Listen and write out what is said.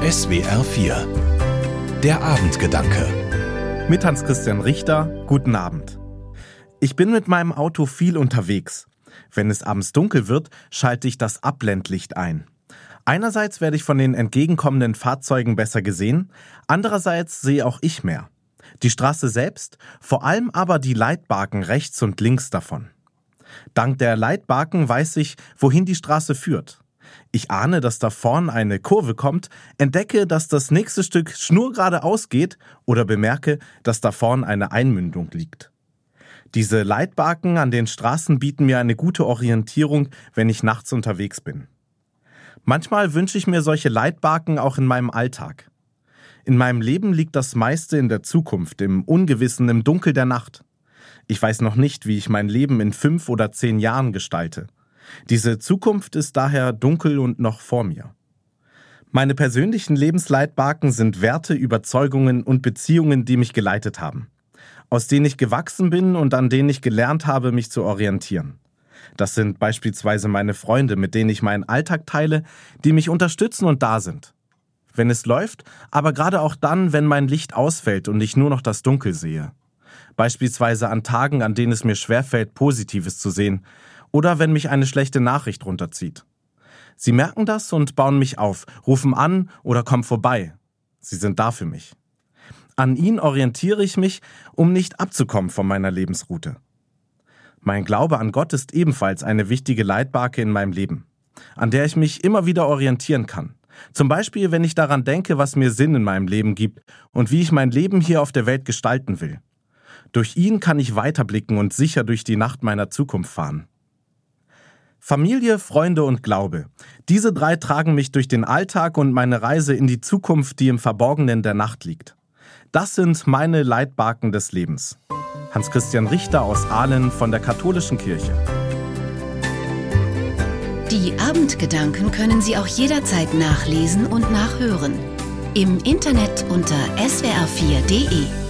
SWR 4 Der Abendgedanke Mit Hans-Christian Richter, guten Abend. Ich bin mit meinem Auto viel unterwegs. Wenn es abends dunkel wird, schalte ich das Abblendlicht ein. Einerseits werde ich von den entgegenkommenden Fahrzeugen besser gesehen, andererseits sehe auch ich mehr. Die Straße selbst, vor allem aber die Leitbarken rechts und links davon. Dank der Leitbarken weiß ich, wohin die Straße führt. Ich ahne, dass da vorn eine Kurve kommt, entdecke, dass das nächste Stück schnurgerade ausgeht oder bemerke, dass da vorn eine Einmündung liegt. Diese Leitbarken an den Straßen bieten mir eine gute Orientierung, wenn ich nachts unterwegs bin. Manchmal wünsche ich mir solche Leitbarken auch in meinem Alltag. In meinem Leben liegt das meiste in der Zukunft, im Ungewissen, im Dunkel der Nacht. Ich weiß noch nicht, wie ich mein Leben in fünf oder zehn Jahren gestalte. Diese Zukunft ist daher dunkel und noch vor mir. Meine persönlichen Lebensleitbarken sind Werte, Überzeugungen und Beziehungen, die mich geleitet haben, aus denen ich gewachsen bin und an denen ich gelernt habe, mich zu orientieren. Das sind beispielsweise meine Freunde, mit denen ich meinen Alltag teile, die mich unterstützen und da sind. Wenn es läuft, aber gerade auch dann, wenn mein Licht ausfällt und ich nur noch das Dunkel sehe. Beispielsweise an Tagen, an denen es mir schwerfällt, Positives zu sehen, oder wenn mich eine schlechte Nachricht runterzieht. Sie merken das und bauen mich auf, rufen an oder kommen vorbei. Sie sind da für mich. An ihnen orientiere ich mich, um nicht abzukommen von meiner Lebensroute. Mein Glaube an Gott ist ebenfalls eine wichtige Leitbarke in meinem Leben, an der ich mich immer wieder orientieren kann. Zum Beispiel, wenn ich daran denke, was mir Sinn in meinem Leben gibt und wie ich mein Leben hier auf der Welt gestalten will. Durch ihn kann ich weiterblicken und sicher durch die Nacht meiner Zukunft fahren. Familie, Freunde und Glaube. Diese drei tragen mich durch den Alltag und meine Reise in die Zukunft, die im Verborgenen der Nacht liegt. Das sind meine Leitbarken des Lebens. Hans-Christian Richter aus Aalen von der Katholischen Kirche. Die Abendgedanken können Sie auch jederzeit nachlesen und nachhören. Im Internet unter swr4.de.